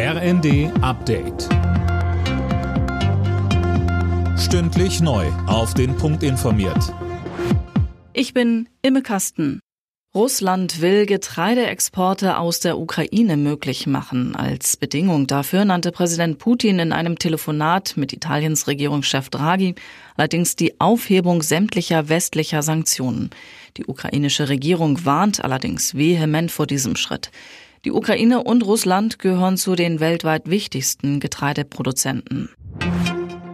RND Update. Stündlich neu. Auf den Punkt informiert. Ich bin Imme Kasten. Russland will Getreideexporte aus der Ukraine möglich machen. Als Bedingung dafür nannte Präsident Putin in einem Telefonat mit Italiens Regierungschef Draghi allerdings die Aufhebung sämtlicher westlicher Sanktionen. Die ukrainische Regierung warnt allerdings vehement vor diesem Schritt. Die Ukraine und Russland gehören zu den weltweit wichtigsten Getreideproduzenten.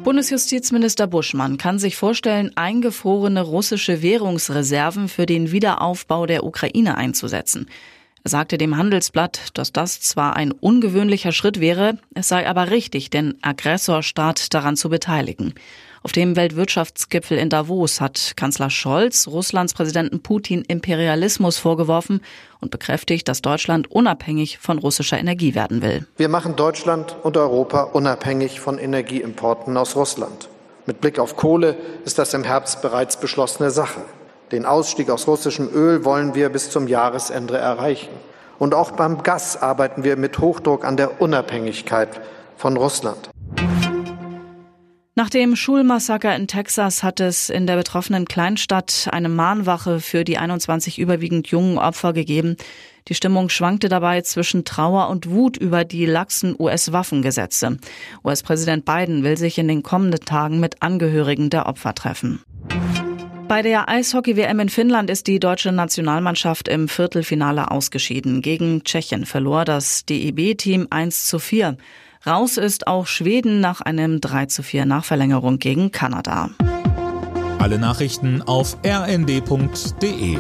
Bundesjustizminister Buschmann kann sich vorstellen, eingefrorene russische Währungsreserven für den Wiederaufbau der Ukraine einzusetzen. Er sagte dem Handelsblatt, dass das zwar ein ungewöhnlicher Schritt wäre, es sei aber richtig, den Aggressorstaat daran zu beteiligen. Auf dem Weltwirtschaftsgipfel in Davos hat Kanzler Scholz Russlands Präsidenten Putin Imperialismus vorgeworfen und bekräftigt, dass Deutschland unabhängig von russischer Energie werden will. Wir machen Deutschland und Europa unabhängig von Energieimporten aus Russland. Mit Blick auf Kohle ist das im Herbst bereits beschlossene Sache. Den Ausstieg aus russischem Öl wollen wir bis zum Jahresende erreichen. Und auch beim Gas arbeiten wir mit Hochdruck an der Unabhängigkeit von Russland. Nach dem Schulmassaker in Texas hat es in der betroffenen Kleinstadt eine Mahnwache für die 21 überwiegend jungen Opfer gegeben. Die Stimmung schwankte dabei zwischen Trauer und Wut über die laxen US-Waffengesetze. US-Präsident Biden will sich in den kommenden Tagen mit Angehörigen der Opfer treffen. Bei der Eishockey-WM in Finnland ist die deutsche Nationalmannschaft im Viertelfinale ausgeschieden. Gegen Tschechien verlor das DEB-Team 1 zu 4. Raus ist auch Schweden nach einem 3 zu 4 Nachverlängerung gegen Kanada. Alle Nachrichten auf rnd.de